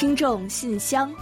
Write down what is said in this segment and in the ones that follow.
听众信箱，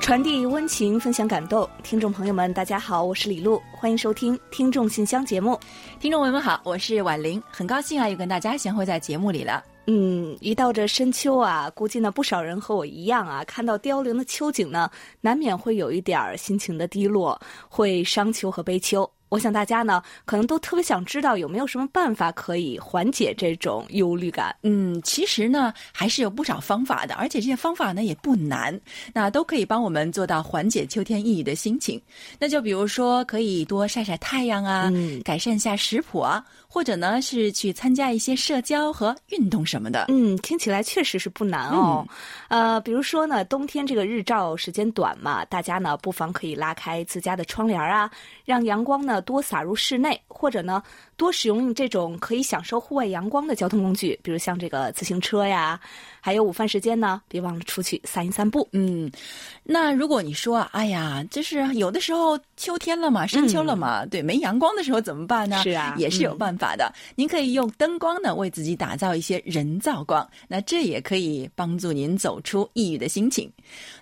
传递温情，分享感动。听众朋友们，大家好，我是李璐，欢迎收听《听众信箱》节目。听众朋友们好，我是婉玲，很高兴啊，又跟大家相会在节目里了。嗯，一到这深秋啊，估计呢不少人和我一样啊，看到凋零的秋景呢，难免会有一点儿心情的低落，会伤秋和悲秋。我想大家呢，可能都特别想知道有没有什么办法可以缓解这种忧虑感。嗯，其实呢，还是有不少方法的，而且这些方法呢也不难，那都可以帮我们做到缓解秋天抑郁的心情。那就比如说，可以多晒晒太阳啊，嗯改善一下食谱啊，或者呢是去参加一些社交和运动什么的。嗯，听起来确实是不难哦。呃，比如说呢，冬天这个日照时间短嘛，大家呢不妨可以拉开自家的窗帘啊，让阳光呢多洒入室内，或者呢多使用这种可以享受户外阳光的交通工具，比如像这个自行车呀。还有午饭时间呢，别忘了出去散一散步。嗯，那如果你说，哎呀，就是有的时候秋天了嘛，深秋了嘛，对，没阳光的时候怎么办呢？是啊也是有办法的。您可以用灯光呢，为自己打造一些人造光，那这也可以帮助您走出抑郁的心情。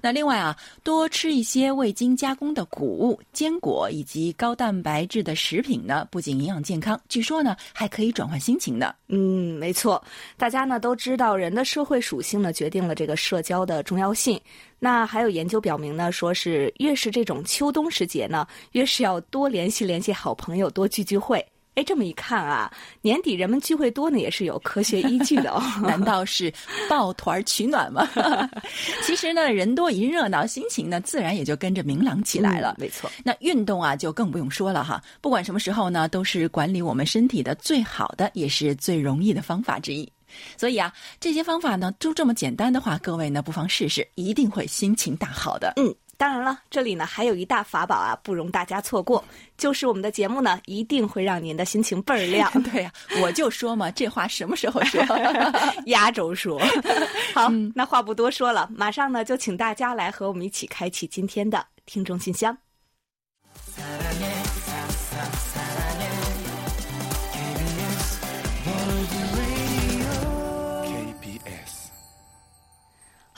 那另外啊，多吃一些未经加工的谷物、坚果以及高蛋白质的食品呢，不仅营养健康，据说呢还可以转换心情呢。嗯，没错，大家呢都知道，人的社会属性呢决定了这个社交的重要性。那还有研究表明呢，说是越是这种秋冬时节呢，越是要多联系联系好朋友，多聚聚会。哎，这么一看啊，年底人们聚会多呢，也是有科学依据的哦。难道是抱团取暖吗？其实呢，人多一热闹，心情呢自然也就跟着明朗起来了。嗯没错，那运动啊，就更不用说了哈。不管什么时候呢，都是管理我们身体的最好的，也是最容易的方法之一。所以啊，这些方法呢，就这么简单的话，各位呢不妨试试，一定会心情大好的。嗯，当然了，这里呢还有一大法宝啊，不容大家错过，就是我们的节目呢一定会让您的心情倍儿亮。对呀、我就说嘛，这话什么时候说？压轴说。好，那话不多说了，马上呢就请大家来和我们一起开启今天的听众信箱。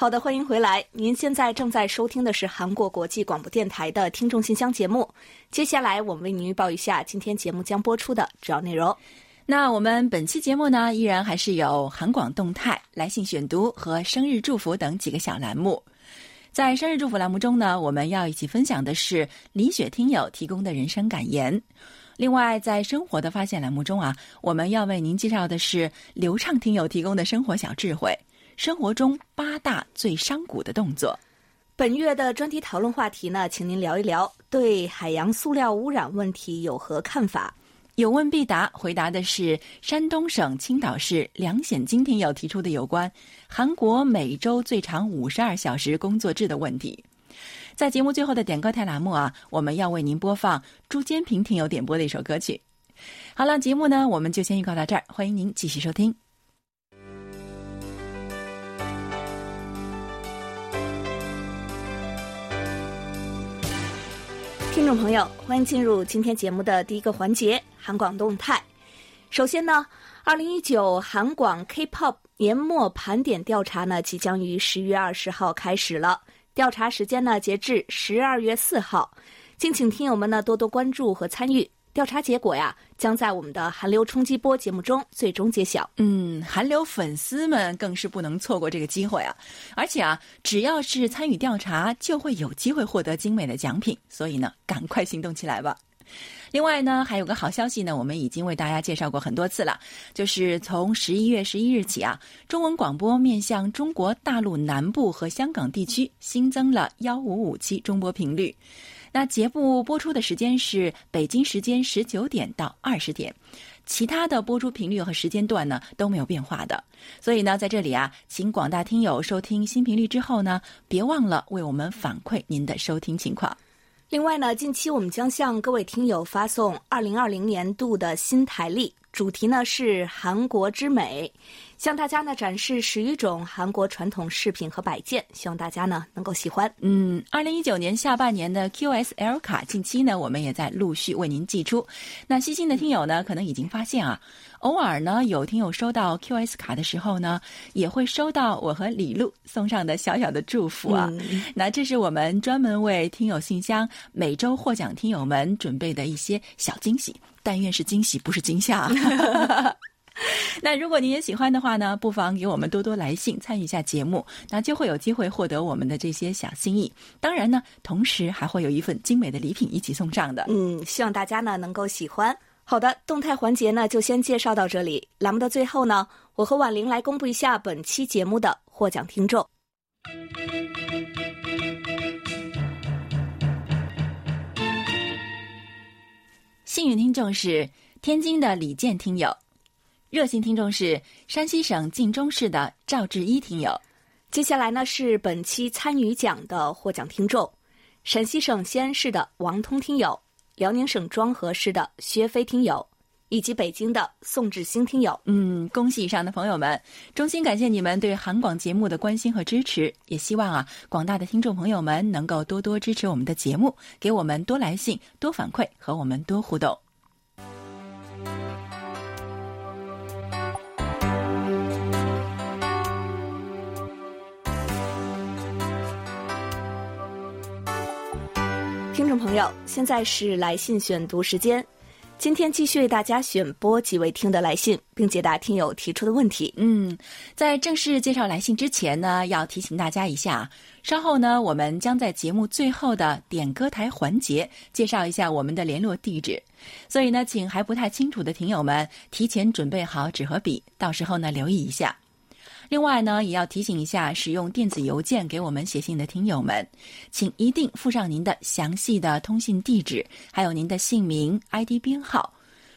好的，欢迎回来。您现在正在收听的是韩国国际广播电台的听众信箱节目。接下来，我们为您预报一下今天节目将播出的主要内容。那我们本期节目呢，依然还是有韩广动态、来信选读和生日祝福等几个小栏目。在生日祝福栏目中呢，我们要一起分享的是李雪听友提供的人生感言。另外，在生活的发现栏目中啊，我们要为您介绍的是流畅听友提供的生活小智慧，生活中八大最伤骨的动作。本月的专题讨论话题呢，请您聊一聊对海洋塑料污染问题有何看法。有问必答，回答的是山东省青岛市梁显金听友提出的有关韩国每周最长五十二小时工作制的问题。在节目最后的点歌台栏目啊，我们要为您播放朱坚平听友点播的一首歌曲。好了，节目呢我们就先预告到这儿，欢迎您继续收听。听众朋友，欢迎进入今天节目的第一个环节——韩广动态。首先呢，二零一九韩广 K-pop 年末盘点调查呢，即将于十月二十号开始了。调查时间呢，截至十二月四号，敬请听友们呢多多关注和参与。调查结果呀，将在我们的韩流冲击波节目中最终揭晓。嗯，韩流粉丝们更是不能错过这个机会啊！而且啊，只要是参与调查，就会有机会获得精美的奖品。所以呢，赶快行动起来吧！另外呢，还有个好消息呢，我们已经为大家介绍过很多次了，就是从十一月十一日起啊，中文广播面向中国大陆南部和香港地区新增了幺五五七中波频率。那节目播出的时间是北京时间十九点到二十点，其他的播出频率和时间段呢都没有变化的。所以呢，在这里啊，请广大听友收听新频率之后呢，别忘了为我们反馈您的收听情况。另外呢，近期我们将向各位听友发送二零二零年度的新台历，主题呢是韩国之美，向大家呢展示十余种韩国传统饰品和摆件，希望大家呢能够喜欢。嗯，二零一九年下半年的 QSL 卡，近期呢我们也在陆续为您寄出。那细心的听友呢，可能已经发现啊，偶尔呢，有听友收到 QS 卡的时候呢，也会收到我和李璐送上的小小的祝福啊。那这是我们专门为听友信箱每周获奖听友们准备的一些小惊喜，但愿是惊喜，不是惊吓。那如果您也喜欢的话呢，不妨给我们多多来信，参与一下节目，那就会有机会获得我们的这些小心意。当然呢，同时还会有一份精美的礼品一起送上的。嗯，希望大家呢能够喜欢。好的，动态环节呢就先介绍到这里。栏目的最后呢，我和婉玲来公布一下本期节目的获奖听众。幸运听众是天津的李健听友。热心听众是山西省晋中市的赵志一听友，接下来呢是本期参与奖的获奖听众：陕西省西安市的王通听友，辽宁省庄河市的薛飞听友，以及北京的宋志兴听友。嗯，恭喜以上的朋友们，衷心感谢你们对韩广节目的关心和支持，也希望啊广大的听众朋友们能够多多支持我们的节目，给我们多来信、多反馈和我们多互动。朋友，现在是来信选读时间。今天继续为大家选播几位听的来信，并解答听友提出的问题。嗯，在正式介绍来信之前呢，要提醒大家一下，稍后呢，我们将在节目最后的点歌台环节介绍一下我们的联络地址。所以呢，请还不太清楚的听友们提前准备好纸和笔，到时候呢留意一下。另外呢，也要提醒一下使用电子邮件给我们写信的听友们，请一定附上您的详细的通信地址，还有您的姓名、ID 编号。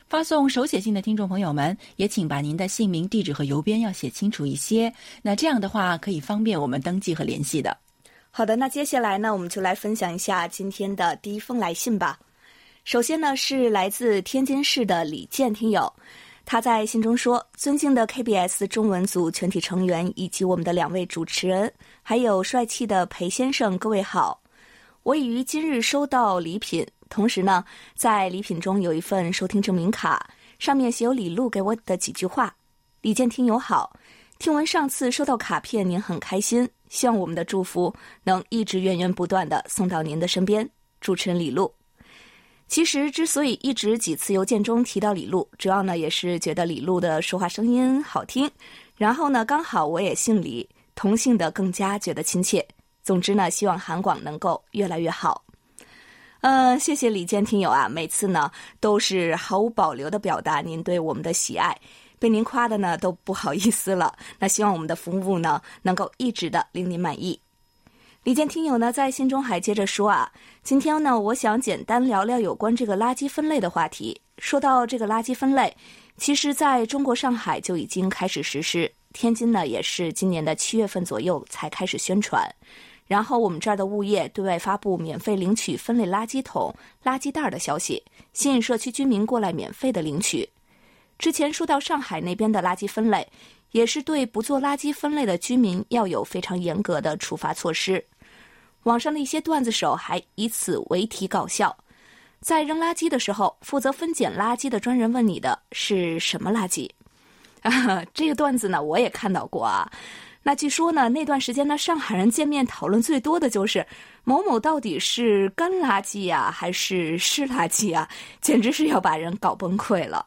发送手写信的听众朋友们，也请把您的姓名、地址和邮编要写清楚一些。那这样的话，可以方便我们登记和联系的。好的，那接下来呢，我们就来分享一下今天的第一封来信吧。首先呢，是来自天津市的李健听友。他在信中说：“尊敬的 KBS 中文组全体成员以及我们的两位主持人，还有帅气的裴先生，各位好！我已于今日收到礼品，同时呢，在礼品中有一份收听证明卡，上面写有李璐给我的几句话。李健听友好，听闻上次收到卡片您很开心，希望我们的祝福能一直源源不断的送到您的身边。主持人李璐。”其实，之所以一直几次邮件中提到李璐，主要呢也是觉得李璐的说话声音好听，然后呢刚好我也姓李，同姓的更加觉得亲切。总之呢，希望韩广能够越来越好。嗯，谢谢李健听友啊，每次呢都是毫无保留的表达您对我们的喜爱，被您夸的呢都不好意思了。那希望我们的服务呢能够一直的令您满意。李健听友呢在信中还接着说啊，今天呢我想简单聊聊有关这个垃圾分类的话题。说到这个垃圾分类，其实在中国上海就已经开始实施，天津呢也是今年的七月份左右才开始宣传。然后我们这儿的物业对外发布免费领取分类垃圾桶、垃圾袋的消息，吸引社区居民过来免费的领取。之前说到上海那边的垃圾分类。也是对不做垃圾分类的居民要有非常严格的处罚措施。网上的一些段子手还以此为题搞笑，在扔垃圾的时候，负责分拣垃圾的专人问你的是什么垃圾？啊，这个段子呢，我也看到过啊。那据说呢，那段时间呢，上海人见面讨论最多的就是某某到底是干垃圾呀，还是湿垃圾啊？简直是要把人搞崩溃了。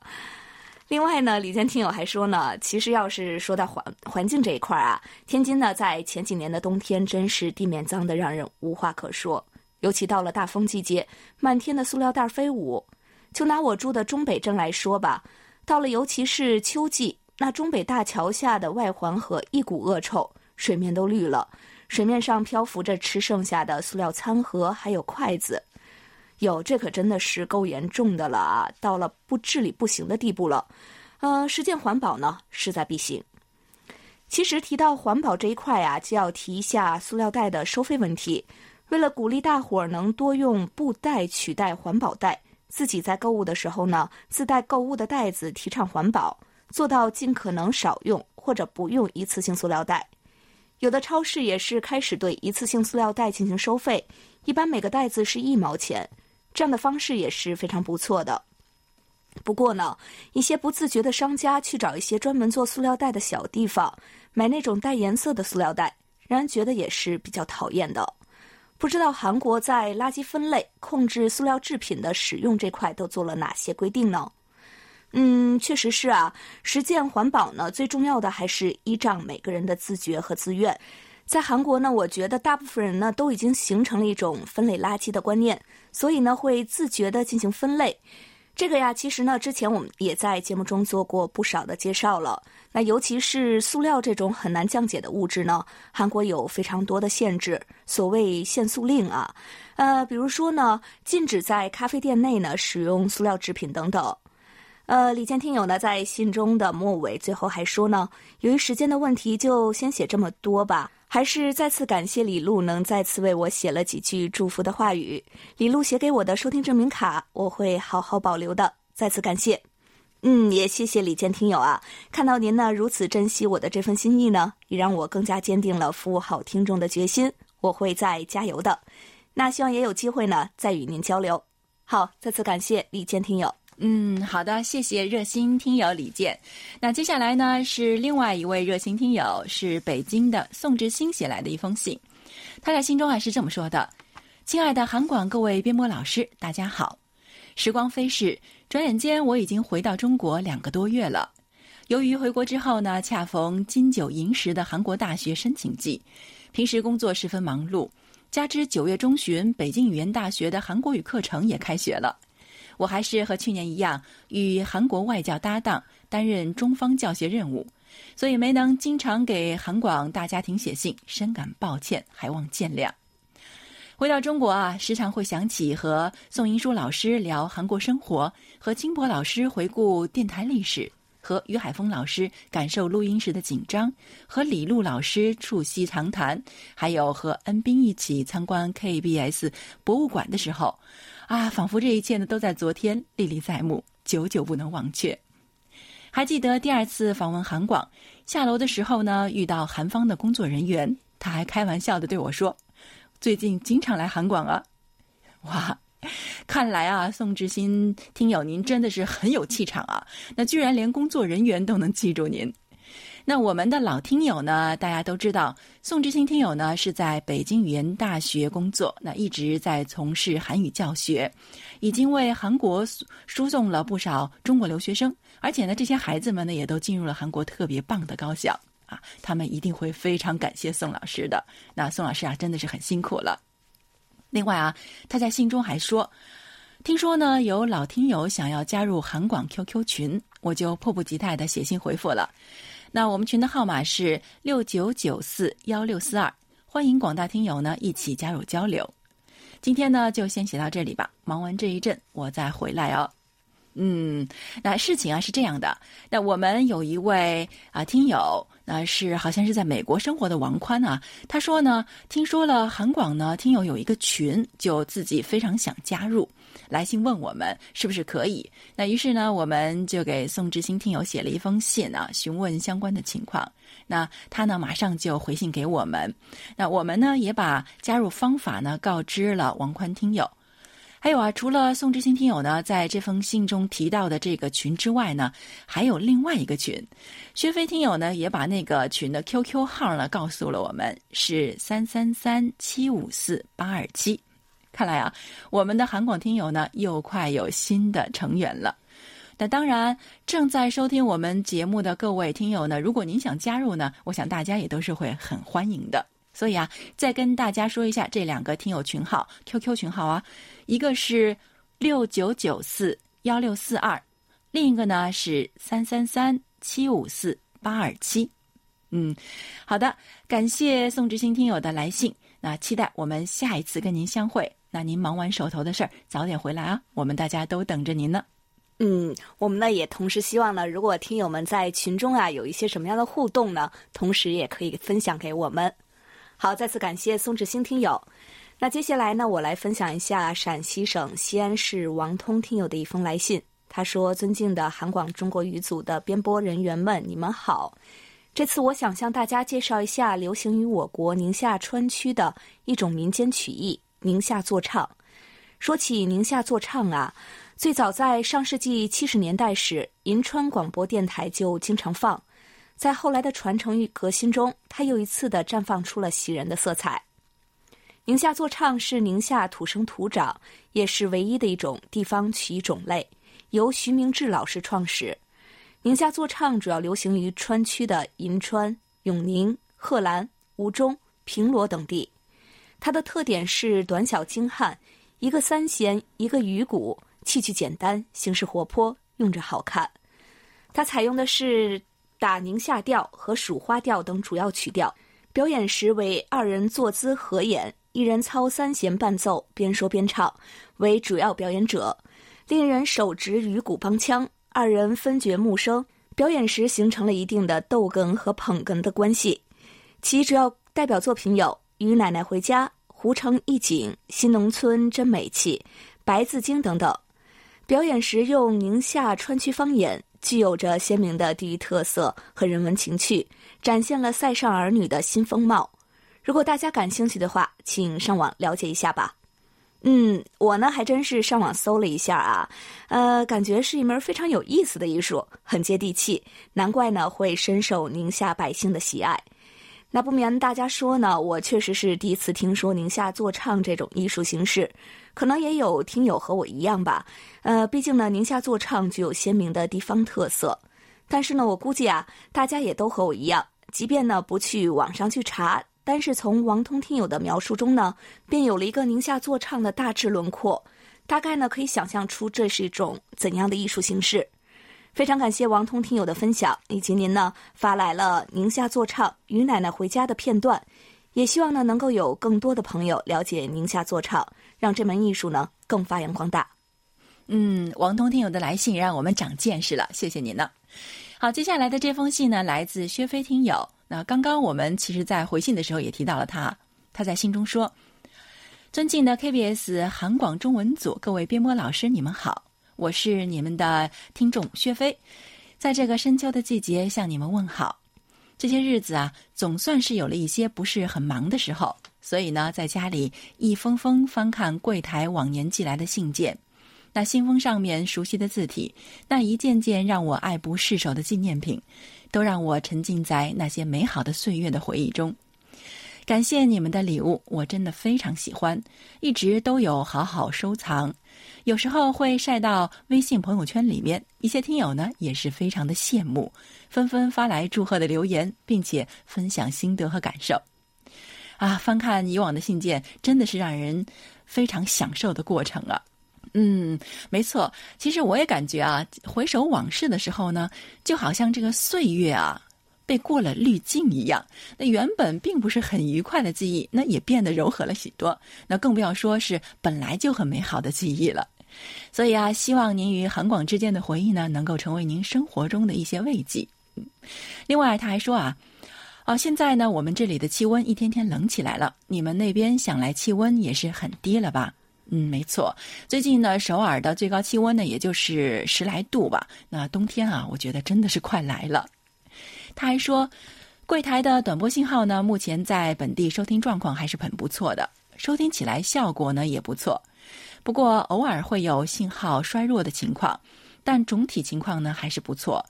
另外呢，李健听友还说呢，其实要是说到环环境这一块啊，天津呢在前几年的冬天真是地面脏的让人无话可说，尤其到了大风季节，满天的塑料袋飞舞。就拿我住的中北镇来说吧，到了尤其是秋季，那中北大桥下的外环河一股恶臭，水面都绿了，水面上漂浮着吃剩下的塑料餐盒还有筷子。有这可真的是够严重的了啊！到了不治理不行的地步了，呃，实践环保呢势在必行。其实提到环保这一块啊，就要提一下塑料袋的收费问题。为了鼓励大伙儿能多用布袋取代环保袋，自己在购物的时候呢，自带购物的袋子，提倡环保，做到尽可能少用或者不用一次性塑料袋。有的超市也是开始对一次性塑料袋进行收费，一般每个袋子是一毛钱。这样的方式也是非常不错的。不过呢，一些不自觉的商家去找一些专门做塑料袋的小地方，买那种带颜色的塑料袋，让人觉得也是比较讨厌的。不知道韩国在垃圾分类、控制塑料制品的使用这块都做了哪些规定呢？嗯，确实是啊。实践环保呢，最重要的还是依仗每个人的自觉和自愿。在韩国呢，我觉得大部分人呢都已经形成了一种分类垃圾的观念，所以呢会自觉的进行分类。这个呀，其实呢之前我们也在节目中做过不少的介绍了。那尤其是塑料这种很难降解的物质呢，韩国有非常多的限制，所谓限塑令啊，呃，比如说呢，禁止在咖啡店内呢使用塑料制品等等。呃，李健听友呢在信中的末尾最后还说呢，由于时间的问题，就先写这么多吧。还是再次感谢李璐能再次为我写了几句祝福的话语。李璐写给我的收听证明卡，我会好好保留的。再次感谢。嗯，也谢谢李健听友啊！看到您呢如此珍惜我的这份心意呢，也让我更加坚定了服务好听众的决心。我会再加油的。那希望也有机会呢再与您交流。好，再次感谢李健听友。嗯，好的，谢谢热心听友李健。那接下来呢是另外一位热心听友，是北京的宋志新写来的一封信。他在信中啊是这么说的：“亲爱的韩广各位编播老师，大家好。时光飞逝。”转眼间，我已经回到中国两个多月了。由于回国之后呢，恰逢金九银十的韩国大学申请季，平时工作十分忙碌，加之九月中旬北京语言大学的韩国语课程也开学了，我还是和去年一样与韩国外教搭档担任中方教学任务，所以没能经常给韩广大家庭写信，深感抱歉，还望见谅。回到中国啊，时常会想起和宋英书老师聊韩国生活，和金博老师回顾电台历史，和于海峰老师感受录音时的紧张，和李璐老师促膝长谈，还有和恩斌一起参观 KBS 博物馆的时候，啊，仿佛这一切呢都在昨天，历历在目，久久不能忘却。还记得第二次访问韩广，下楼的时候呢，遇到韩方的工作人员，他还开玩笑的对我说。最近经常来韩广啊，哇！看来啊，宋志新听友您真的是很有气场啊。那居然连工作人员都能记住您。那我们的老听友呢，大家都知道，宋志新听友呢是在北京语言大学工作，那一直在从事韩语教学，已经为韩国输送了不少中国留学生，而且呢，这些孩子们呢也都进入了韩国特别棒的高校。啊，他们一定会非常感谢宋老师的。那宋老师啊，真的是很辛苦了。另外啊，他在信中还说，听说呢有老听友想要加入韩广 QQ 群，我就迫不及待的写信回复了。那我们群的号码是六九九四幺六四二，欢迎广大听友呢一起加入交流。今天呢就先写到这里吧，忙完这一阵我再回来哦。嗯，那事情啊是这样的，那我们有一位啊听友。那是好像是在美国生活的王宽啊，他说呢，听说了韩广呢，听友有一个群，就自己非常想加入，来信问我们是不是可以。那于是呢，我们就给宋志新听友写了一封信啊，询问相关的情况。那他呢，马上就回信给我们。那我们呢，也把加入方法呢告知了王宽听友。还有啊，除了宋志新听友呢，在这封信中提到的这个群之外呢，还有另外一个群。薛飞听友呢，也把那个群的 QQ 号呢告诉了我们，是三三三七五四八二七。看来啊，我们的韩广听友呢，又快有新的成员了。那当然，正在收听我们节目的各位听友呢，如果您想加入呢，我想大家也都是会很欢迎的。所以啊，再跟大家说一下这两个听友群号 QQ 群号啊。一个是六九九四幺六四二，另一个呢是三三三七五四八二七。嗯，好的，感谢宋志新听友的来信。那期待我们下一次跟您相会。那您忙完手头的事儿，早点回来啊，我们大家都等着您呢。嗯，我们呢也同时希望呢，如果听友们在群中啊有一些什么样的互动呢，同时也可以分享给我们。好，再次感谢宋志新听友。那接下来呢，我来分享一下陕西省西安市王通听友的一封来信。他说：“尊敬的韩广中国语组的编播人员们，你们好。这次我想向大家介绍一下流行于我国宁夏川区的一种民间曲艺——宁夏坐唱。说起宁夏坐唱啊，最早在上世纪七十年代时，银川广播电台就经常放。在后来的传承与革新中，它又一次的绽放出了喜人的色彩。宁夏座唱是宁夏土生土长，也是唯一的一种地方曲艺种类，由徐明志老师创始。宁夏座唱主要流行于川区的银川、永宁、贺兰、吴中、平罗等地。它的特点是短小精悍，一个三弦，一个鱼鼓。器具简单，形式活泼，用着好看。它采用的是打宁夏调和蜀花调等主要曲调。表演时为二人坐姿合演，一人操三弦伴奏，边说边唱，为主要表演者；另一人手执鱼鼓帮腔，二人分角木声。表演时形成了一定的逗哏和捧哏的关系。其主要代表作品有《与奶奶回家》《湖城一景》《新农村真美气》《白字经》等等。表演时用宁夏川区方言，具有着鲜明的地域特色和人文情趣，展现了塞上儿女的新风貌。如果大家感兴趣的话，请上网了解一下吧。嗯，我呢还真是上网搜了一下啊，呃，感觉是一门非常有意思的艺术，很接地气，难怪呢会深受宁夏百姓的喜爱。那不瞒大家说呢，我确实是第一次听说宁夏坐唱这种艺术形式。可能也有听友和我一样吧，呃，毕竟呢，宁夏坐唱具有鲜明的地方特色。但是呢，我估计啊，大家也都和我一样，即便呢不去网上去查，但是从王通听友的描述中呢，便有了一个宁夏坐唱的大致轮廓，大概呢可以想象出这是一种怎样的艺术形式。非常感谢王通听友的分享，以及您呢发来了宁夏坐唱《与奶奶回家》的片段。也希望呢，能够有更多的朋友了解宁夏坐唱，让这门艺术呢更发扬光大。嗯，王通听友的来信让我们长见识了，谢谢您呢。好，接下来的这封信呢，来自薛飞听友。那刚刚我们其实，在回信的时候也提到了他，他在信中说：“尊敬的 KBS 韩广中文组各位编播老师，你们好，我是你们的听众薛飞，在这个深秋的季节向你们问好。”这些日子啊，总算是有了一些不是很忙的时候，所以呢，在家里一封封翻看柜台往年寄来的信件，那信封上面熟悉的字体，那一件件让我爱不释手的纪念品，都让我沉浸在那些美好的岁月的回忆中。感谢你们的礼物，我真的非常喜欢，一直都有好好收藏。有时候会晒到微信朋友圈里面，一些听友呢也是非常的羡慕，纷纷发来祝贺的留言，并且分享心得和感受。啊，翻看以往的信件，真的是让人非常享受的过程啊。嗯，没错，其实我也感觉啊，回首往事的时候呢，就好像这个岁月啊被过了滤镜一样，那原本并不是很愉快的记忆，那也变得柔和了许多。那更不要说是本来就很美好的记忆了。所以啊，希望您与韩广之间的回忆呢，能够成为您生活中的一些慰藉。另外，他还说啊，哦，现在呢，我们这里的气温一天天冷起来了，你们那边想来气温也是很低了吧？嗯，没错，最近呢，首尔的最高气温呢，也就是十来度吧。那冬天啊，我觉得真的是快来了。他还说，柜台的短波信号呢，目前在本地收听状况还是很不错的，收听起来效果呢也不错。不过偶尔会有信号衰弱的情况，但总体情况呢还是不错。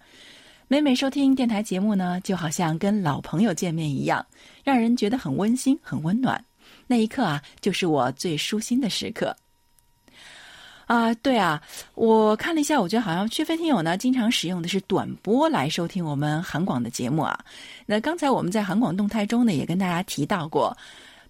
每每收听电台节目呢，就好像跟老朋友见面一样，让人觉得很温馨、很温暖。那一刻啊，就是我最舒心的时刻。啊，对啊，我看了一下，我觉得好像薛飞听友呢，经常使用的是短波来收听我们韩广的节目啊。那刚才我们在韩广动态中呢，也跟大家提到过。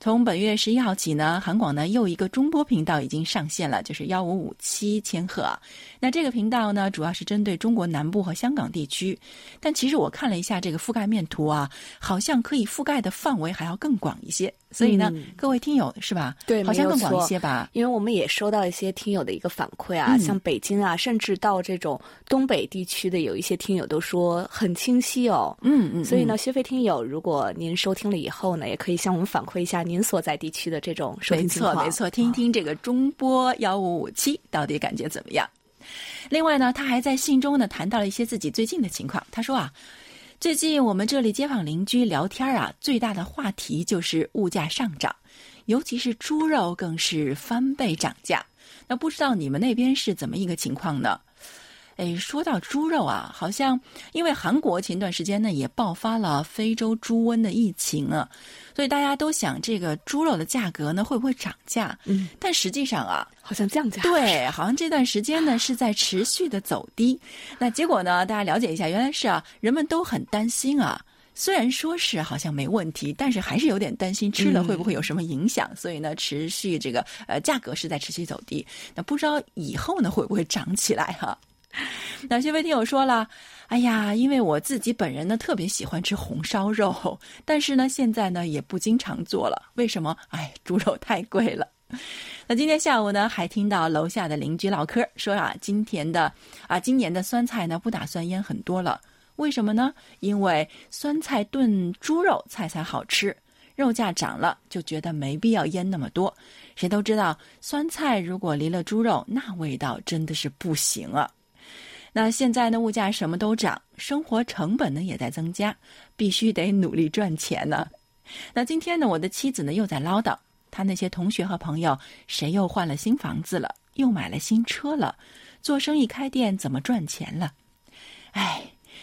从本月十一号起呢，韩广呢又一个中波频道已经上线了，就是幺五五七千赫。那这个频道呢，主要是针对中国南部和香港地区。但其实我看了一下这个覆盖面图啊，好像可以覆盖的范围还要更广一些。所以呢，各位听友是吧？对，好像更广一些吧。因为我们也收到一些听友的一个反馈啊，像北京啊，甚至到这种东北地区的有一些听友都说很清晰哦。嗯嗯。所以呢，薛飞听友，如果您收听了以后呢，也可以向我们反馈一下您所在地区的这种收听情况。没错没错，听一听这个中波幺五五七到底感觉怎么样？另外呢，他还在信中呢谈到了一些自己最近的情况。他说啊，最近我们这里街坊邻居聊天啊，最大的话题就是物价上涨，尤其是猪肉更是翻倍涨价。那不知道你们那边是怎么一个情况呢？哎，说到猪肉啊，好像因为韩国前段时间呢也爆发了非洲猪瘟的疫情啊，所以大家都想这个猪肉的价格呢会不会涨价？嗯，但实际上啊，好像降价。对，好像这段时间呢是在持续的走低。那结果呢，大家了解一下，原来是啊，人们都很担心啊。虽然说是好像没问题，但是还是有点担心吃了会不会有什么影响，所以呢，持续这个呃价格是在持续走低。那不知道以后呢会不会涨起来哈？哪些位听友说了，哎呀，因为我自己本人呢特别喜欢吃红烧肉，但是呢现在呢也不经常做了，为什么？哎，猪肉太贵了。那今天下午呢还听到楼下的邻居唠嗑说啊，今天的啊今年的酸菜呢不打算腌很多了。为什么呢？因为酸菜炖猪肉菜才好吃，肉价涨了，就觉得没必要腌那么多。谁都知道，酸菜如果离了猪肉，那味道真的是不行啊。那现在呢，物价什么都涨，生活成本呢也在增加，必须得努力赚钱呢。那今天呢，我的妻子呢又在唠叨，他那些同学和朋友，谁又换了新房子了，又买了新车了，做生意开店怎么赚钱了？哎。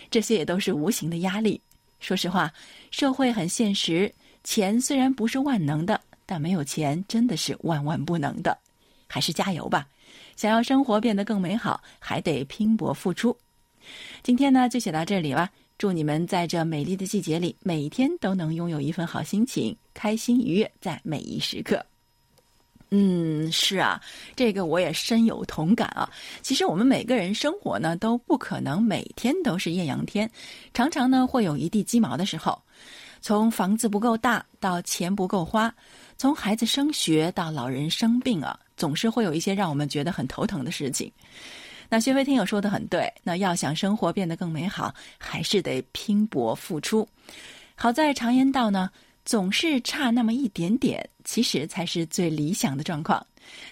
这些也都是无形的压力。说实话，社会很现实，钱虽然不是万能的，但没有钱真的是万万不能的。还是加油吧！想要生活变得更美好，还得拼搏付出。今天呢，就写到这里了。祝你们在这美丽的季节里，每天都能拥有一份好心情，开心愉悦在每一时刻。嗯，是啊，这个我也深有同感啊。其实我们每个人生活呢，都不可能每天都是艳阳天，常常呢会有一地鸡毛的时候。从房子不够大到钱不够花，从孩子升学到老人生病啊，总是会有一些让我们觉得很头疼的事情。那薛飞听友说的很对，那要想生活变得更美好，还是得拼搏付出。好在常言道呢。总是差那么一点点，其实才是最理想的状况。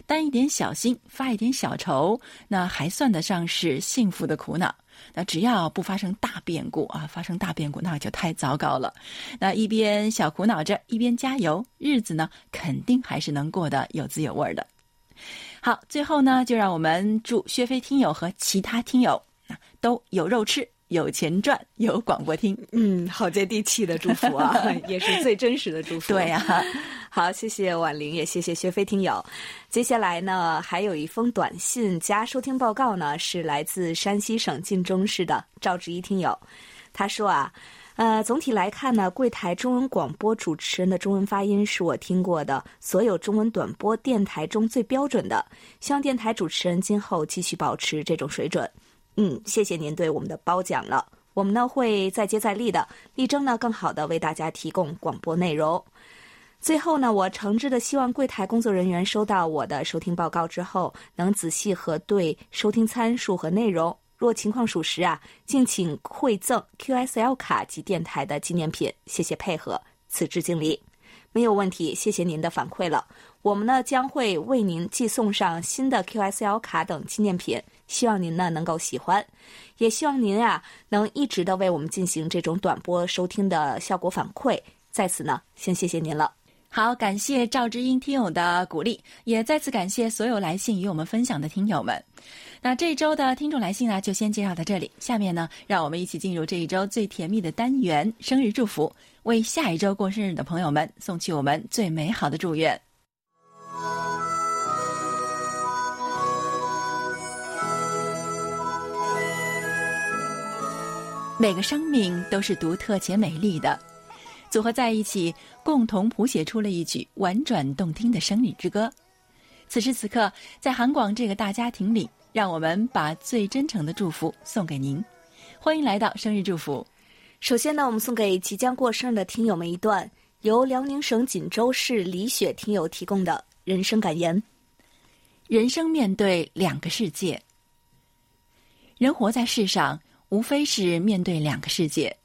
担一点小心，发一点小愁，那还算得上是幸福的苦恼。那只要不发生大变故啊，发生大变故那就太糟糕了。那一边小苦恼着，一边加油，日子呢肯定还是能过得有滋有味的。好，最后呢，就让我们祝薛飞听友和其他听友啊都有肉吃。有钱赚，有广播听，嗯，好接地气的祝福啊，也是最真实的祝福。对呀，好，谢谢婉玲，也谢谢薛飞听友。接下来呢，还有一封短信加收听报告呢，是来自山西省晋中市的赵志一听友。他说啊，呃，总体来看呢，柜台中文广播主持人的中文发音是我听过的所有中文短播电台中最标准的。希望电台主持人今后继续保持这种水准。嗯，谢谢您对我们的褒奖了。我们呢会再接再厉的，力争呢更好的为大家提供广播内容。最后呢，我诚挚的希望柜台工作人员收到我的收听报告之后，能仔细核对收听参数和内容。若情况属实啊，敬请馈赠 QSL 卡及电台的纪念品。谢谢配合，此致敬礼。没有问题，谢谢您的反馈了。我们呢将会为您寄送上新的 QSL 卡等纪念品，希望您呢能够喜欢，也希望您呀能一直的为我们进行这种短波收听的效果反馈。在此呢，先谢谢您了。好，感谢赵之音听友的鼓励，也再次感谢所有来信与我们分享的听友们。那这一周的听众来信呢，就先介绍到这里。下面呢，让我们一起进入这一周最甜蜜的单元——生日祝福，为下一周过生日的朋友们送去我们最美好的祝愿。每个生命都是独特且美丽的。组合在一起，共同谱写出了一曲婉转动听的生日之歌。此时此刻，在韩广这个大家庭里，让我们把最真诚的祝福送给您。欢迎来到生日祝福。首先呢，我们送给即将过生日的听友们一段由辽宁省锦州市李雪听友提供的人生感言：人生面对两个世界，人活在世上，无非是面对两个世界。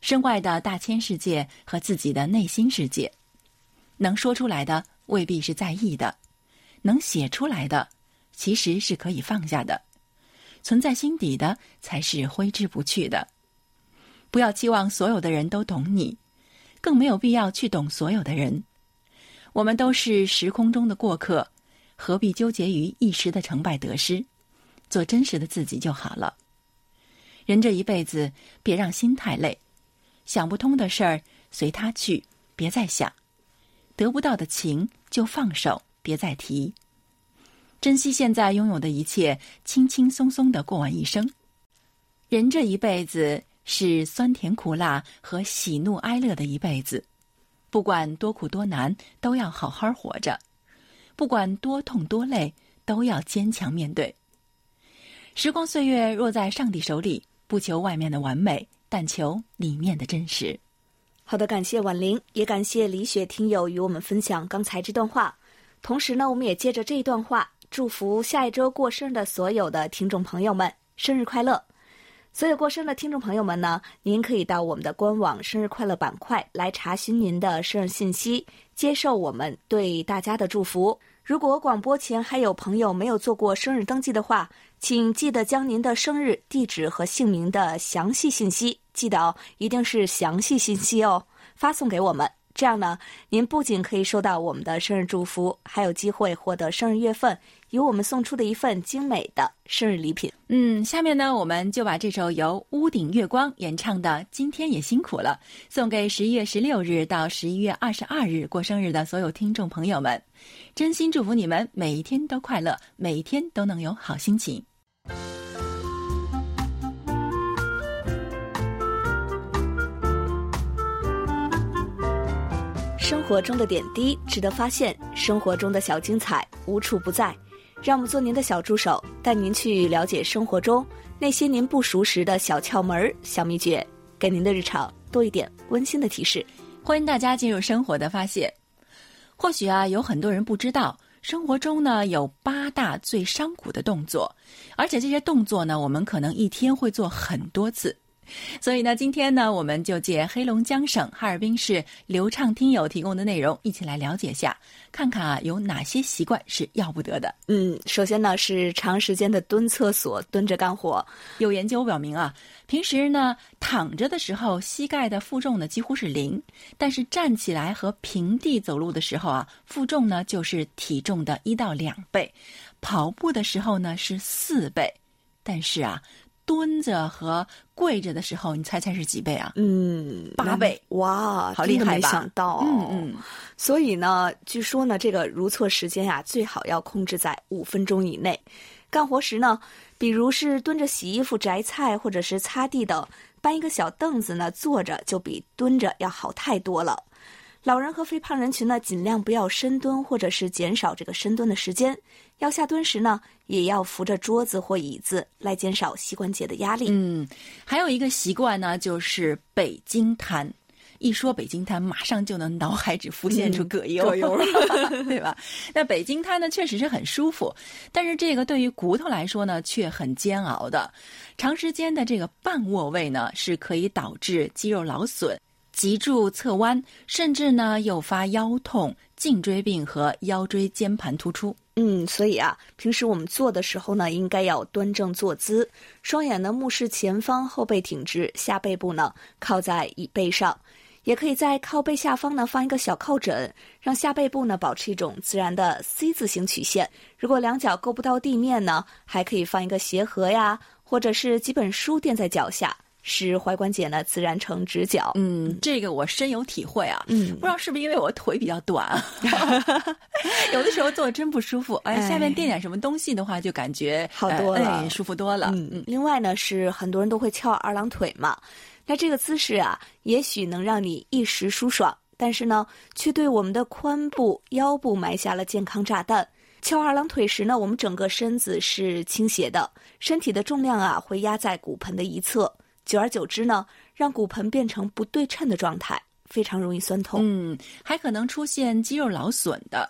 身外的大千世界和自己的内心世界，能说出来的未必是在意的，能写出来的其实是可以放下的，存在心底的才是挥之不去的。不要期望所有的人都懂你，更没有必要去懂所有的人。我们都是时空中的过客，何必纠结于一时的成败得失？做真实的自己就好了。人这一辈子，别让心太累，想不通的事儿随他去，别再想；得不到的情就放手，别再提。珍惜现在拥有的一切，轻轻松松的过完一生。人这一辈子是酸甜苦辣和喜怒哀乐的一辈子，不管多苦多难，都要好好活着；不管多痛多累，都要坚强面对。时光岁月若在上帝手里，不求外面的完美，但求里面的真实。好的，感谢婉玲，也感谢李雪听友与我们分享刚才这段话。同时呢，我们也借着这一段话，祝福下一周过生日的所有的听众朋友们生日快乐。所有过生日的听众朋友们呢，您可以到我们的官网“生日快乐”板块来查询您的生日信息，接受我们对大家的祝福。如果广播前还有朋友没有做过生日登记的话，请记得将您的生日、地址和姓名的详细信息，记得哦，一定是详细信息哦，发送给我们。这样呢，您不仅可以收到我们的生日祝福，还有机会获得生日月份，由我们送出的一份精美的生日礼品。嗯，下面呢，我们就把这首由屋顶月光演唱的《今天也辛苦了》送给十一月十六日到十一月二十二日过生日的所有听众朋友们，真心祝福你们每一天都快乐，每一天都能有好心情。生活中的点滴值得发现，生活中的小精彩无处不在。让我们做您的小助手，带您去了解生活中那些您不熟识的小窍门、小秘诀，给您的日常多一点温馨的提示。欢迎大家进入生活的发现。或许啊，有很多人不知道，生活中呢有八大最伤骨的动作，而且这些动作呢，我们可能一天会做很多次。所以呢，今天呢，我们就借黑龙江省哈尔滨市流畅听友提供的内容，一起来了解一下，看看啊有哪些习惯是要不得的。嗯，首先呢是长时间的蹲厕所，蹲着干活。有研究表明啊，平时呢躺着的时候，膝盖的负重呢几乎是零，但是站起来和平地走路的时候啊，负重呢就是体重的一到两倍，跑步的时候呢是四倍，但是啊。蹲着和跪着的时候，你猜猜是几倍啊？嗯，八倍。哇，好厉害吧？没想到。嗯嗯。所以呢，据说呢，这个如厕时间呀，最好要控制在五分钟以内。干活时呢，比如是蹲着洗衣服、摘菜或者是擦地等，搬一个小凳子呢，坐着就比蹲着要好太多了。老人和肥胖人群呢，尽量不要深蹲，或者是减少这个深蹲的时间。要下蹲时呢，也要扶着桌子或椅子来减少膝关节的压力。嗯，还有一个习惯呢，就是北京瘫。一说北京瘫，马上就能脑海只浮现出葛优，对吧？那北京瘫呢，确实是很舒服，但是这个对于骨头来说呢，却很煎熬的。长时间的这个半卧位呢，是可以导致肌肉劳损。脊柱侧弯，甚至呢诱发腰痛、颈椎病和腰椎间盘突出。嗯，所以啊，平时我们坐的时候呢，应该要端正坐姿，双眼呢目视前方，后背挺直，下背部呢靠在椅背上，也可以在靠背下方呢放一个小靠枕，让下背部呢保持一种自然的 C 字形曲线。如果两脚够不到地面呢，还可以放一个鞋盒呀，或者是几本书垫在脚下。使踝关节呢自然成直角。嗯，这个我深有体会啊。嗯，不知道是不是因为我腿比较短，有的时候坐真不舒服。哎，下面垫点什么东西的话，就感觉好多了，舒服多了。嗯嗯。另外呢，是很多人都会翘二郎腿嘛。那这个姿势啊，也许能让你一时舒爽，但是呢，却对我们的髋部、腰部埋下了健康炸弹。翘二郎腿时呢，我们整个身子是倾斜的，身体的重量啊会压在骨盆的一侧。久而久之呢，让骨盆变成不对称的状态，非常容易酸痛。嗯，还可能出现肌肉劳损的。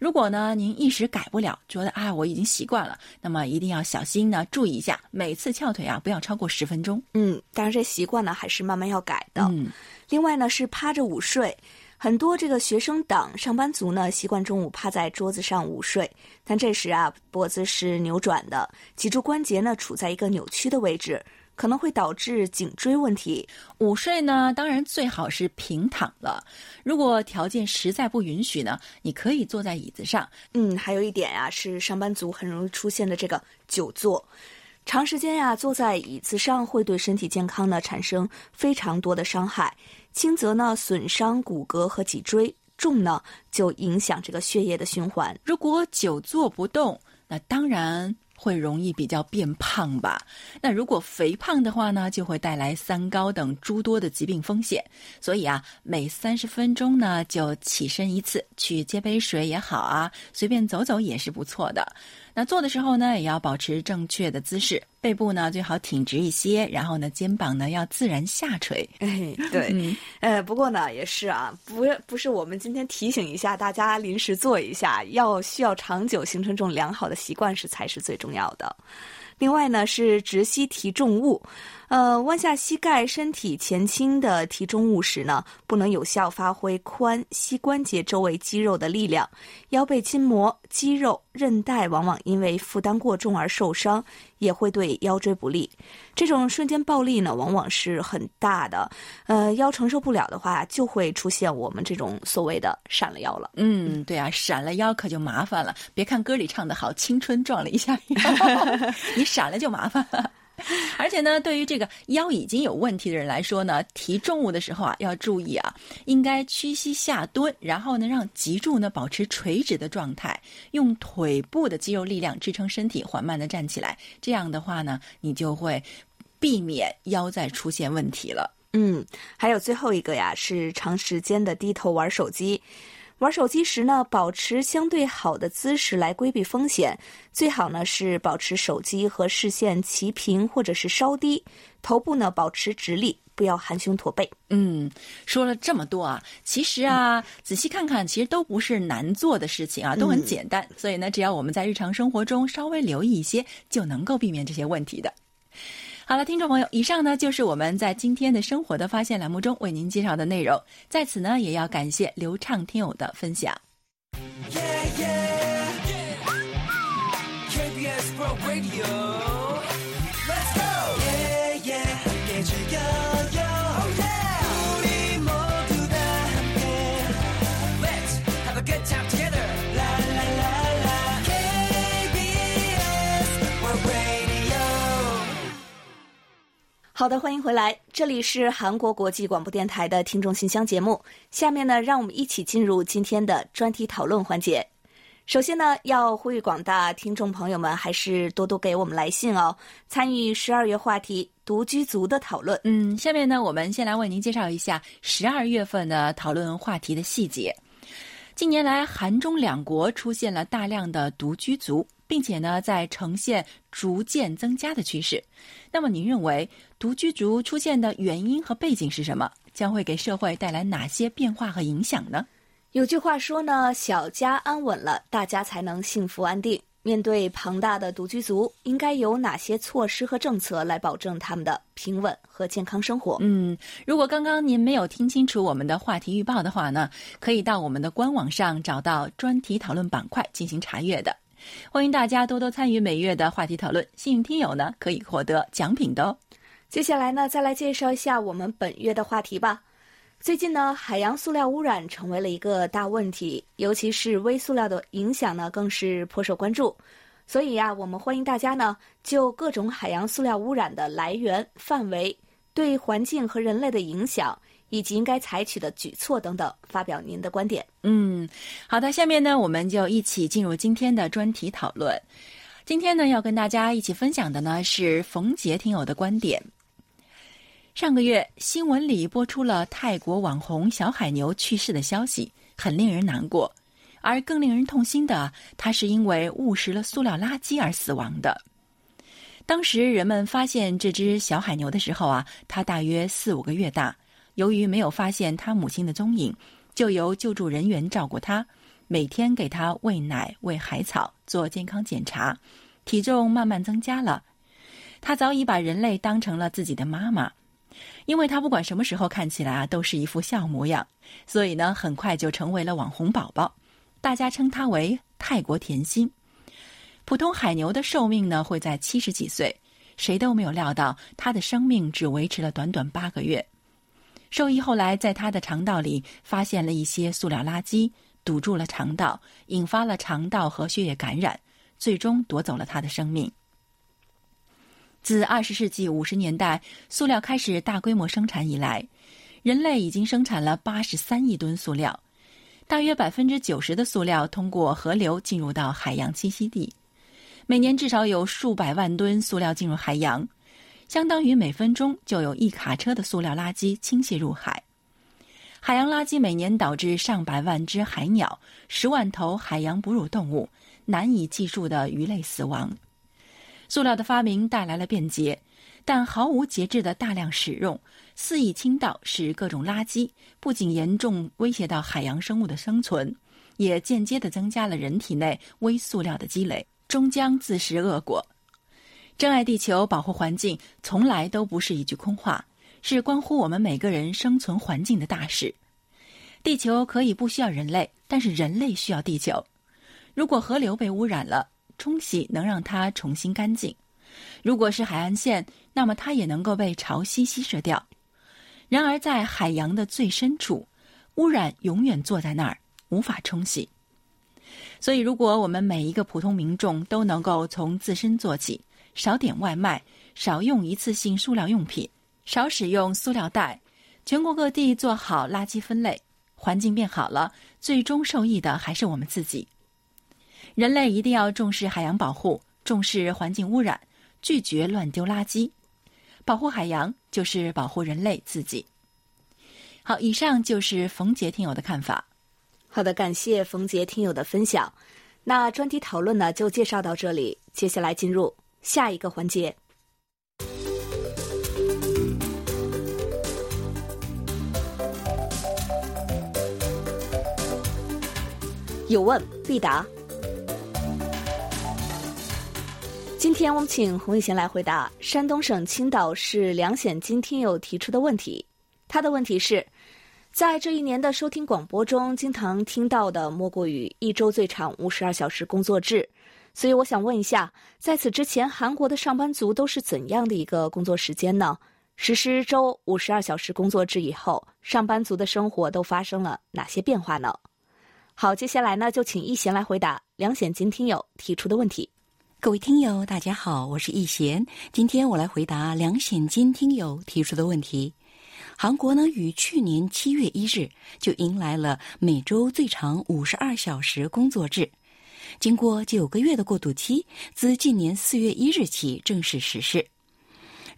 如果呢您一时改不了，觉得啊我已经习惯了，那么一定要小心呢，注意一下，每次翘腿啊不要超过十分钟。嗯，当然这习惯呢还是慢慢要改的。嗯，另外呢是趴着午睡，很多这个学生党、上班族呢习惯中午趴在桌子上午睡，但这时啊脖子是扭转的，脊柱关节呢处在一个扭曲的位置。可能会导致颈椎问题。午睡呢，当然最好是平躺了。如果条件实在不允许呢，你可以坐在椅子上。嗯，还有一点啊，是上班族很容易出现的这个久坐。长时间呀坐在椅子上会对身体健康呢产生非常多的伤害，轻则呢损伤骨骼和脊椎，重呢就影响这个血液的循环。如果久坐不动，那当然。会容易比较变胖吧？那如果肥胖的话呢，就会带来三高等诸多的疾病风险。所以啊，每三十分钟呢就起身一次，去接杯水也好啊，随便走走也是不错的。那坐的时候呢，也要保持正确的姿势，背部呢最好挺直一些，然后呢肩膀呢要自然下垂。哎，对，呃，不过呢也是啊，不不是我们今天提醒一下大家临时做一下，要需要长久形成这种良好的习惯是才是最重要的。另外呢是直膝提重物。呃，弯下膝盖，身体前倾的提重物时呢，不能有效发挥髋膝关节周围肌肉的力量，腰背筋膜、肌肉、韧带往往因为负担过重而受伤，也会对腰椎不利。这种瞬间暴力呢，往往是很大的。呃，腰承受不了的话，就会出现我们这种所谓的闪了腰了。嗯，对啊，闪了腰可就麻烦了。别看歌里唱的好，青春撞了一下腰，你闪了就麻烦了。而且呢，对于这个腰已经有问题的人来说呢，提重物的时候啊，要注意啊，应该屈膝下蹲，然后呢，让脊柱呢保持垂直的状态，用腿部的肌肉力量支撑身体，缓慢的站起来。这样的话呢，你就会避免腰再出现问题了。嗯，还有最后一个呀，是长时间的低头玩手机。玩手机时呢，保持相对好的姿势来规避风险。最好呢是保持手机和视线齐平或者是稍低，头部呢保持直立，不要含胸驼背。嗯，说了这么多啊，其实啊，仔细看看，其实都不是难做的事情啊，都很简单。所以呢，只要我们在日常生活中稍微留意一些，就能够避免这些问题的。好了，听众朋友，以上呢就是我们在今天的生活的发现栏目中为您介绍的内容。在此呢，也要感谢流畅听友的分享。好的，欢迎回来，这里是韩国国际广播电台的听众信箱节目。下面呢，让我们一起进入今天的专题讨论环节。首先呢，要呼吁广大听众朋友们，还是多多给我们来信哦，参与十二月话题“独居族”的讨论。嗯，下面呢，我们先来为您介绍一下十二月份的讨论话题的细节。近年来，韩中两国出现了大量的独居族。并且呢，在呈现逐渐增加的趋势。那么，您认为独居族出现的原因和背景是什么？将会给社会带来哪些变化和影响呢？有句话说呢，小家安稳了，大家才能幸福安定。面对庞大的独居族，应该有哪些措施和政策来保证他们的平稳和健康生活？嗯，如果刚刚您没有听清楚我们的话题预报的话呢，可以到我们的官网上找到专题讨论板块进行查阅的。欢迎大家多多参与每月的话题讨论，幸运听友呢可以获得奖品的哦。接下来呢，再来介绍一下我们本月的话题吧。最近呢，海洋塑料污染成为了一个大问题，尤其是微塑料的影响呢，更是颇受关注。所以呀，我们欢迎大家呢，就各种海洋塑料污染的来源、范围、对环境和人类的影响。以及应该采取的举措等等，发表您的观点。嗯，好的，下面呢，我们就一起进入今天的专题讨论。今天呢，要跟大家一起分享的呢是冯杰听友的观点。上个月新闻里播出了泰国网红小海牛去世的消息，很令人难过。而更令人痛心的，他是因为误食了塑料垃圾而死亡的。当时人们发现这只小海牛的时候啊，它大约四五个月大。由于没有发现他母亲的踪影，就由救助人员照顾他，每天给他喂奶、喂海草、做健康检查，体重慢慢增加了。他早已把人类当成了自己的妈妈，因为他不管什么时候看起来啊都是一副笑模样，所以呢很快就成为了网红宝宝，大家称他为泰国甜心。普通海牛的寿命呢会在七十几岁，谁都没有料到他的生命只维持了短短八个月。兽医后来在他的肠道里发现了一些塑料垃圾，堵住了肠道，引发了肠道和血液感染，最终夺走了他的生命。自二十世纪五十年代塑料开始大规模生产以来，人类已经生产了八十三亿吨塑料，大约百分之九十的塑料通过河流进入到海洋栖息地，每年至少有数百万吨塑料进入海洋。相当于每分钟就有一卡车的塑料垃圾倾泻入海。海洋垃圾每年导致上百万只海鸟、十万头海洋哺乳动物、难以计数的鱼类死亡。塑料的发明带来了便捷，但毫无节制的大量使用、肆意倾倒，使各种垃圾不仅严重威胁到海洋生物的生存，也间接的增加了人体内微塑料的积累，终将自食恶果。珍爱地球、保护环境，从来都不是一句空话，是关乎我们每个人生存环境的大事。地球可以不需要人类，但是人类需要地球。如果河流被污染了，冲洗能让它重新干净；如果是海岸线，那么它也能够被潮汐吸摄掉。然而，在海洋的最深处，污染永远坐在那儿，无法冲洗。所以，如果我们每一个普通民众都能够从自身做起，少点外卖，少用一次性塑料用品，少使用塑料袋，全国各地做好垃圾分类，环境变好了，最终受益的还是我们自己。人类一定要重视海洋保护，重视环境污染，拒绝乱丢垃圾。保护海洋就是保护人类自己。好，以上就是冯杰听友的看法。好的，感谢冯杰听友的分享。那专题讨论呢，就介绍到这里，接下来进入。下一个环节，有问必答。今天我们请洪一贤来回答山东省青岛市梁显金听友提出的问题。他的问题是，在这一年的收听广播中，经常听到的莫过于一周最长五十二小时工作制。所以我想问一下，在此之前，韩国的上班族都是怎样的一个工作时间呢？实施周五十二小时工作制以后，上班族的生活都发生了哪些变化呢？好，接下来呢，就请一贤来回答梁显金听友提出的问题。各位听友，大家好，我是易贤，今天我来回答梁显金听友提出的问题。韩国呢，于去年七月一日就迎来了每周最长五十二小时工作制。经过九个月的过渡期，自今年四月一日起正式实施。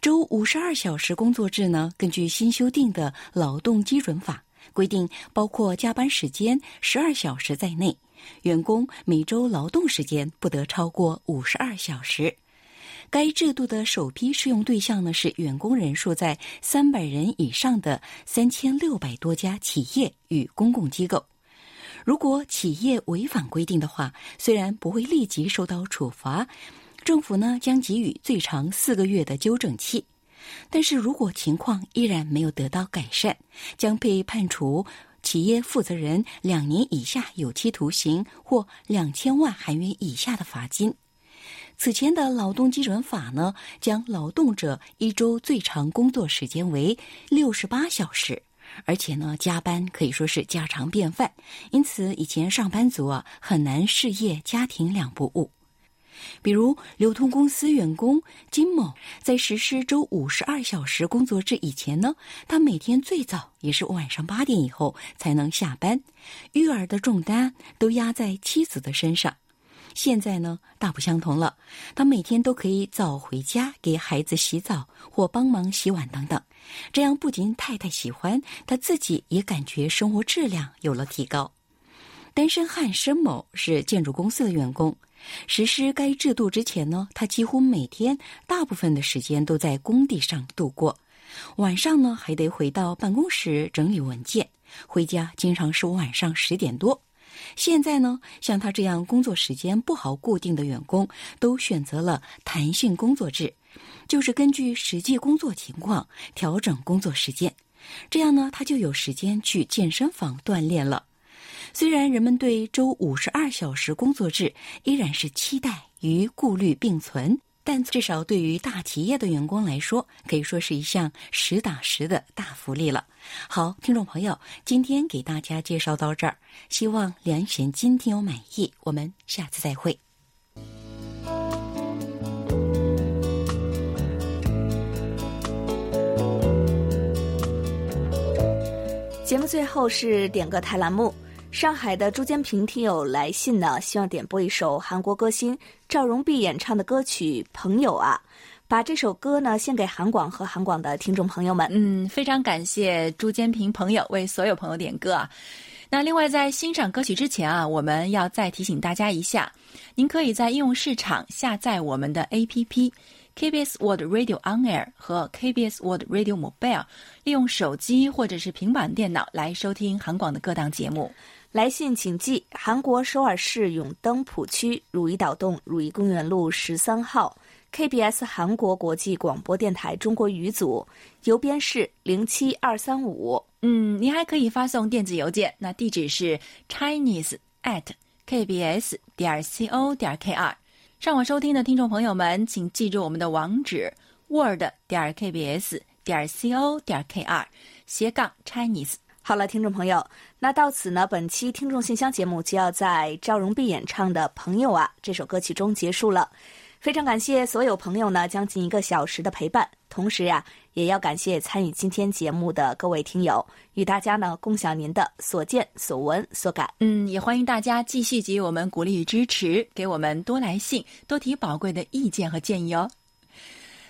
周五十二小时工作制呢，根据新修订的劳动基准法规定，包括加班时间十二小时在内，员工每周劳动时间不得超过五十二小时。该制度的首批适用对象呢，是员工人数在三百人以上的三千六百多家企业与公共机构。如果企业违反规定的话，虽然不会立即受到处罚，政府呢将给予最长四个月的纠正期。但是如果情况依然没有得到改善，将被判处企业负责人两年以下有期徒刑或两千万韩元以下的罚金。此前的劳动基准法呢，将劳动者一周最长工作时间为六十八小时。而且呢，加班可以说是家常便饭，因此以前上班族啊很难事业家庭两不误。比如流通公司员工金某，在实施周五十二小时工作制以前呢，他每天最早也是晚上八点以后才能下班，育儿的重担都压在妻子的身上。现在呢，大不相同了。他每天都可以早回家给孩子洗澡或帮忙洗碗等等，这样不仅太太喜欢，他自己也感觉生活质量有了提高。单身汉申某是建筑公司的员工，实施该制度之前呢，他几乎每天大部分的时间都在工地上度过，晚上呢还得回到办公室整理文件，回家经常是晚上十点多。现在呢，像他这样工作时间不好固定的员工，都选择了弹性工作制，就是根据实际工作情况调整工作时间。这样呢，他就有时间去健身房锻炼了。虽然人们对周五十二小时工作制依然是期待与顾虑并存。但至少对于大企业的员工来说，可以说是一项实打实的大福利了。好，听众朋友，今天给大家介绍到这儿，希望梁选金听友满意。我们下次再会。节目最后是点歌台栏目。上海的朱坚平听友来信呢，希望点播一首韩国歌星赵荣弼演唱的歌曲《朋友啊》，把这首歌呢献给韩广和韩广的听众朋友们。嗯，非常感谢朱坚平朋友为所有朋友点歌啊。那另外，在欣赏歌曲之前啊，我们要再提醒大家一下，您可以在应用市场下载我们的 APP。KBS World Radio On Air 和 KBS World Radio Mobile，利用手机或者是平板电脑来收听韩广的各档节目。来信请寄韩国首尔市永登浦区汝矣岛洞汝矣公园路十三号 KBS 韩国国际广播电台中国语组，邮编是零七二三五。嗯，您还可以发送电子邮件，那地址是 Chinese at KBS 点 CO 点 KR。上网收听的听众朋友们，请记住我们的网址：word 点 kbs 点 co 点 kr 斜杠 Chinese。好了，听众朋友，那到此呢，本期听众信箱节目就要在赵荣碧演唱的《朋友啊》这首歌曲中结束了。非常感谢所有朋友呢将近一个小时的陪伴，同时呀，也要感谢参与今天节目的各位听友，与大家呢共享您的所见所闻所感。嗯，也欢迎大家继续给予我们鼓励与支持，给我们多来信，多提宝贵的意见和建议哦。